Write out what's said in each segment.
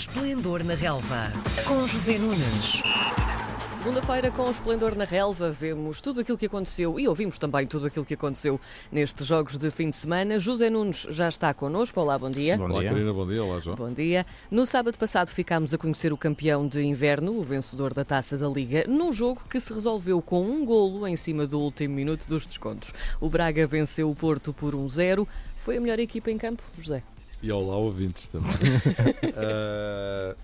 Esplendor na Relva, com José Nunes. Segunda-feira, com o Esplendor na Relva, vemos tudo aquilo que aconteceu e ouvimos também tudo aquilo que aconteceu nestes jogos de fim de semana. José Nunes já está connosco. Olá, bom dia. Bom Olá, dia. Karina, bom dia. Olá, João. Bom dia. No sábado passado ficámos a conhecer o campeão de inverno, o vencedor da Taça da Liga, num jogo que se resolveu com um golo em cima do último minuto dos descontos. O Braga venceu o Porto por 1-0. Foi a melhor equipa em campo, José? E olá, ouvintes também. Eh,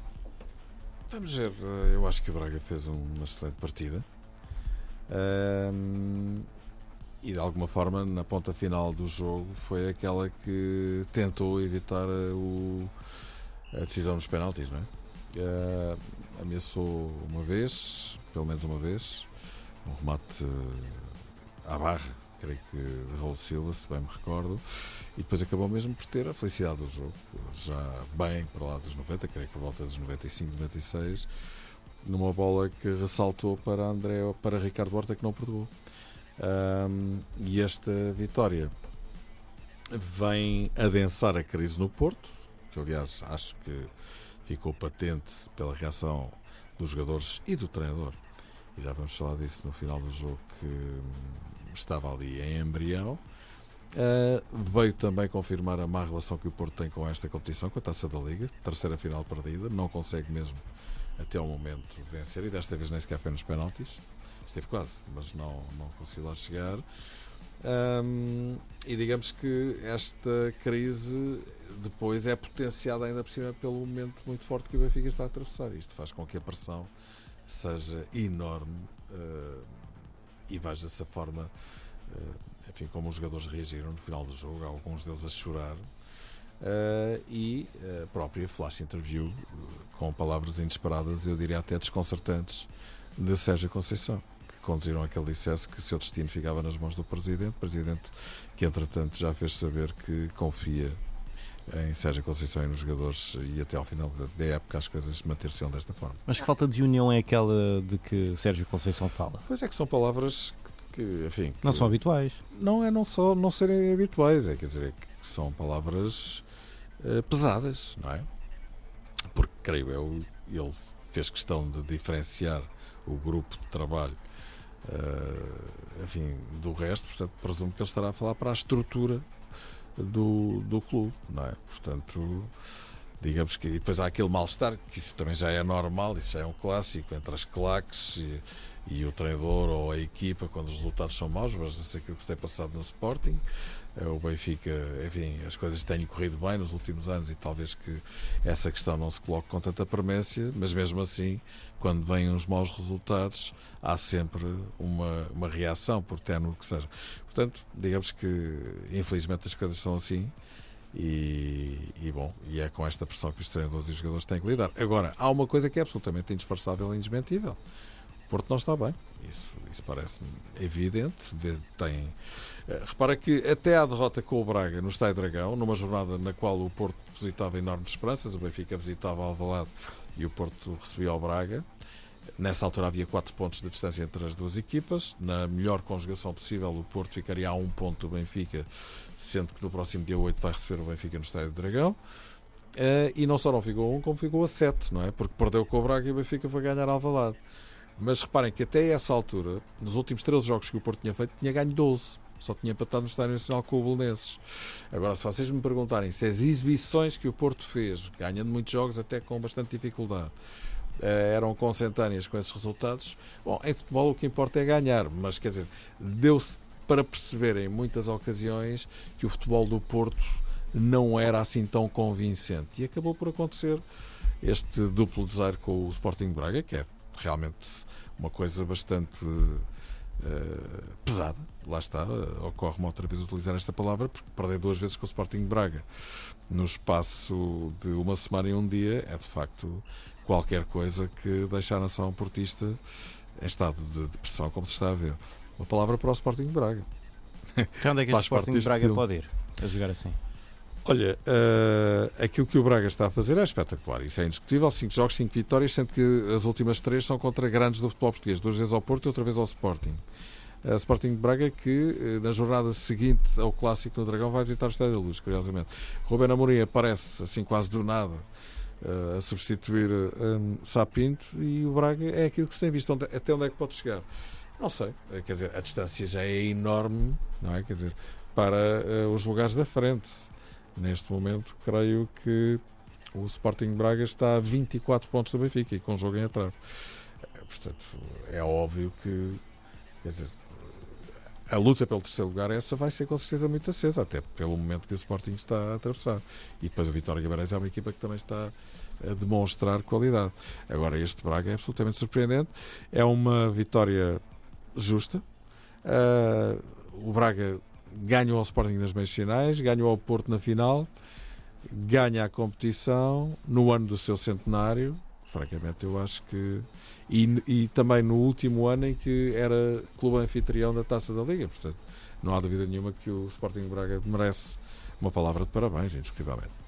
vamos ver, eh, eu acho que o Braga fez uma excelente partida. Ehm, e de alguma forma, na ponta final do jogo, foi aquela que tentou evitar o- a decisão nos penaltis, não é? Eh, ameaçou uma vez, pelo menos uma vez, um remate à barra, creio que Silva, se bem me recordo. E depois acabou mesmo por ter a felicidade do jogo, já bem para lá dos 90, creio que por volta dos 95, 96, numa bola que ressaltou para André, para Ricardo Horta que não perdoou. Ahm, e esta vitória vem adensar a crise no Porto, que aliás acho que ficou patente pela reação dos jogadores e do treinador. E já vamos falar disso no final do jogo que hum, estava ali em embrião. Uh, veio também confirmar a má relação que o Porto tem com esta competição, com a Taça da Liga, terceira final perdida, não consegue mesmo até ao momento vencer e desta vez nem sequer foi nos penaltis. Esteve quase, mas não, não conseguiu lá chegar. Um, e digamos que esta crise depois é potenciada ainda por cima pelo momento muito forte que o Benfica está a atravessar. Isto faz com que a pressão seja enorme uh, e veja dessa forma, uh, enfim, como os jogadores reagiram no final do jogo, alguns deles a chorar. Uh, e a própria flash interview com palavras inesperadas, eu diria até desconcertantes, de Sérgio Conceição, que conduziram a que ele dissesse que seu destino ficava nas mãos do Presidente, Presidente que entretanto já fez saber que confia em Sérgio Conceição e nos jogadores e até ao final da época as coisas manter-se-ão desta forma. Mas que falta de união é aquela de que Sérgio Conceição fala? Pois é que são palavras que, que, enfim... Não que são habituais. Não é não só não serem habituais, é quer dizer, é que são palavras uh, pesadas, não é? Porque, creio eu, ele fez questão de diferenciar o grupo de trabalho uh, enfim, do resto, portanto, presumo que ele estará a falar para a estrutura do, do clube, não é? Portanto, digamos que. E depois há aquele mal-estar, que isso também já é normal, isso já é um clássico, entre as claques e, e o treinador ou a equipa, quando os resultados são maus, mas isso é aquilo que se tem passado no Sporting. O Benfica, enfim, as coisas têm corrido bem nos últimos anos e talvez que essa questão não se coloque com tanta premência, mas mesmo assim, quando vêm uns maus resultados, há sempre uma, uma reação, por ténue que seja. Portanto, digamos que infelizmente as coisas são assim e, e, bom, e é com esta pressão que os treinadores e os jogadores têm que lidar. Agora, há uma coisa que é absolutamente indisfarçável e indesmentível. O Porto não está bem. Isso, isso parece-me evidente. Tem, repara que até à derrota com o Braga no Estádio Dragão, numa jornada na qual o Porto depositava enormes esperanças, o Benfica visitava Alvalade e o Porto recebia o Braga. Nessa altura havia 4 pontos de distância entre as duas equipas. Na melhor conjugação possível, o Porto ficaria a um ponto do Benfica, sendo que no próximo dia 8 vai receber o Benfica no Estádio do Dragão. Uh, e não só não ficou a 1, como ficou a 7, não é? Porque perdeu com o Braga e o Benfica foi ganhar Alvalade. Mas reparem que até essa altura, nos últimos 13 jogos que o Porto tinha feito, tinha ganho 12. Só tinha empatado no Estádio Nacional com o Belenenses. Agora, se vocês me perguntarem se as exibições que o Porto fez, ganhando muitos jogos até com bastante dificuldade, eram consentâneas com esses resultados, bom, em futebol o que importa é ganhar, mas quer dizer, deu-se para perceber em muitas ocasiões que o futebol do Porto não era assim tão convincente. E acabou por acontecer este duplo desaire com o Sporting Braga, que é realmente uma coisa bastante uh, pesada. Lá está, uh, ocorre-me outra vez utilizar esta palavra, porque perder duas vezes com o Sporting Braga no espaço de uma semana e um dia é de facto qualquer coisa que deixe a nação portista em estado de depressão, como se está a ver. Uma palavra para o Sporting Braga. Então, onde é que este Sporting Braga filme. pode ir a jogar assim? Olha, uh, aquilo que o Braga está a fazer é espetacular, isso é indiscutível. 5 jogos, 5 vitórias, sendo que as últimas 3 são contra grandes do futebol português, duas vezes ao Porto e outra vez ao Sporting. Uh, Sporting de Braga que uh, na jornada seguinte ao Clássico no Dragão vai visitar o Estádio da Luz, curiosamente. Ruben Amorim aparece assim quase do nada a substituir um, Sapinto e o Braga é aquilo que se tem visto. Onde, até onde é que pode chegar? Não sei. Quer dizer, a distância já é enorme, não é? Quer dizer, para uh, os lugares da frente. Neste momento, creio que o Sporting Braga está a 24 pontos do Benfica e com o jogo em atraso. Portanto, é óbvio que, quer dizer, a luta pelo terceiro lugar, essa vai ser com certeza muito acesa, até pelo momento que o Sporting está a atravessar. E depois a Vitória Guimarães é uma equipa que também está a demonstrar qualidade. Agora, este Braga é absolutamente surpreendente. É uma vitória justa. Uh, o Braga ganhou ao Sporting nas meias finais, ganhou ao Porto na final, ganha a competição no ano do seu centenário. Francamente, eu acho que e, e também no último ano em que era clube anfitrião da Taça da Liga. Portanto, não há dúvida nenhuma que o Sporting Braga merece uma palavra de parabéns, indiscutivelmente.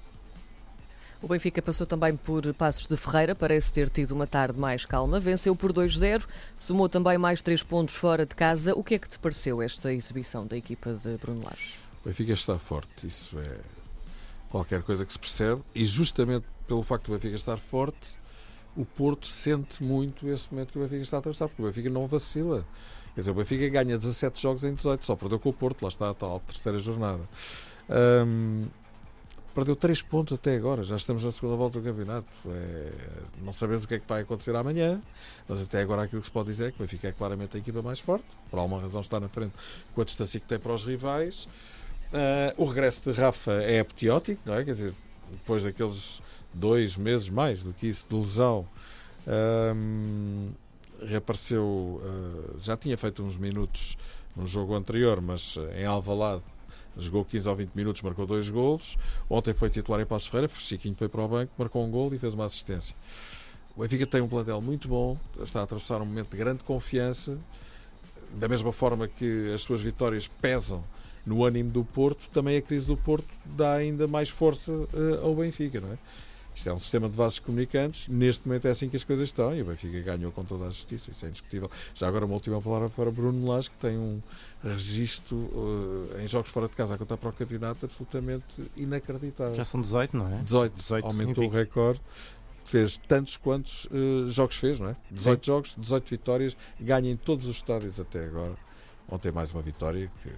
O Benfica passou também por Passos de Ferreira, parece ter tido uma tarde mais calma. Venceu por 2-0, somou também mais 3 pontos fora de casa. O que é que te pareceu esta exibição da equipa de Bruno Lage? O Benfica está forte, isso é qualquer coisa que se percebe, e justamente pelo facto do Benfica estar forte, o Porto sente muito esse momento que o Benfica está a atravessar, porque o Benfica não vacila. Quer dizer, o Benfica ganha 17 jogos em 18, só perdeu com o Porto, lá está a tal terceira jornada. Um, perdeu 3 pontos até agora, já estamos na segunda volta do campeonato. É, não sabemos o que é que vai acontecer amanhã, mas até agora aquilo que se pode dizer é que o Benfica é claramente a equipa mais forte, por alguma razão está na frente com a distância que tem para os rivais. Uh, o regresso de Rafa é apoteótico, não é? Quer dizer, depois daqueles dois meses mais do que isso de lesão. Um, reapareceu, uh, já tinha feito uns minutos no jogo anterior, mas em Alvalade jogou 15 ou 20 minutos, marcou dois golos. Ontem foi titular em Passo Ferreira, Chiquinho foi para o banco, marcou um gol e fez uma assistência. O Benfica tem um plantel muito bom, está a atravessar um momento de grande confiança, da mesma forma que as suas vitórias pesam no ânimo do Porto, também a crise do Porto dá ainda mais força uh, ao Benfica, não é? Isto é um sistema de vasos comunicantes. Neste momento é assim que as coisas estão e o Benfica ganhou com toda a justiça. Isso é indiscutível. Já agora, uma última palavra para Bruno Lage, que tem um registro uh, em jogos fora de casa a contar para o campeonato absolutamente inacreditável. Já são 18, não é? 18. 18 aumentou o recorde fez tantos quantos uh, jogos fez, não é? 18 Sim. jogos, 18 vitórias, ganha em todos os estádios até agora. Ontem mais uma vitória que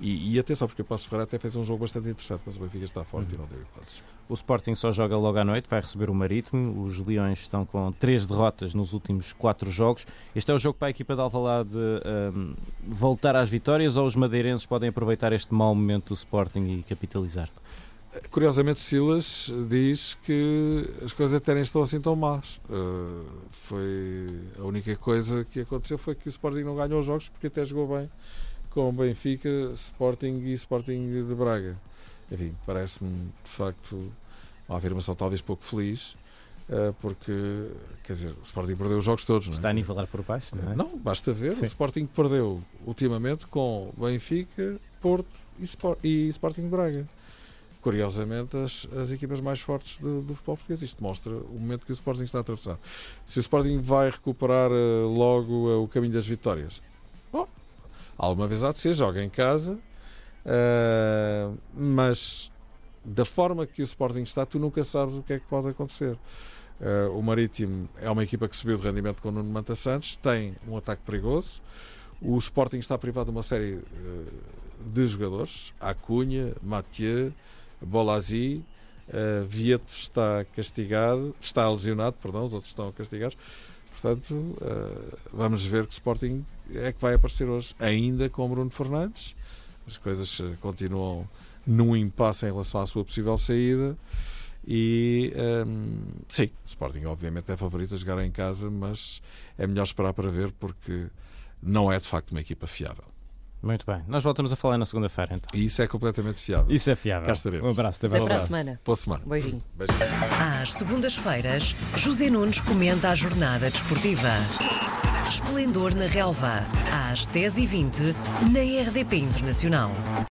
e, e atenção, porque o Passo Ferreira até fez um jogo bastante interessante, mas o Benfica está forte uhum. e não deu hipóteses. O Sporting só joga logo à noite, vai receber o Marítimo. Os Leões estão com três derrotas nos últimos quatro jogos. Este é o jogo para a equipa de Alvalade um, voltar às vitórias ou os madeirenses podem aproveitar este mau momento do Sporting e capitalizar? Curiosamente, Silas diz que as coisas até nem estão assim tão más. Uh, foi a única coisa que aconteceu foi que o Sporting não ganhou os jogos porque até jogou bem com Benfica, Sporting e Sporting de Braga. Enfim, parece-me de facto uma afirmação talvez pouco feliz, eh, porque, quer dizer, o Sporting perdeu os jogos todos. Não é? Está a nivelar por baixo, não é? Não, basta ver. Sim. O Sporting perdeu ultimamente com Benfica, Porto e, Sport, e Sporting de Braga. Curiosamente, as, as equipas mais fortes do, do, futebol português. Isto mostra o momento que o Sporting está a atravessar. Se o Sporting vai recuperar uh, logo uh, o caminho das vitórias, bom, Alguma vez há de ser, joga em casa, uh, mas da forma que o Sporting está, tu nunca sabes o que é que pode acontecer. O Marítimo é uma equipa que subiu de rendimento com o Nuno Manta Santos, tem um ataque perigoso. O Sporting está privado de uma série de jogadores: Acunha, Mathieu, Bolazzi. Uh, Vieto está castigado, está lesionado, perdão, os outros estão castigados. Portanto, uh, vamos ver que Sporting é que vai aparecer hoje, ainda com Bruno Fernandes. As coisas eh, continuam num impasse em relação à sua possível saída. E um, ehm, sim, Sporting obviamente é favorito a jogar em casa, mas é melhor esperar para ver porque não é de facto uma equipa fiável. Muito bem. Nós voltamos a falar na segunda-feira, então. E isso é completamente fiável. Isso é fiável. Cá estaremos. Um abraço. Até, Até para a semana. Boa semana. Beijinho. Beijinho. Às segundas-feiras, José Nunes comenta a jornada desportiva. Esplendor na Relva, às 10h20, na RDP Internacional.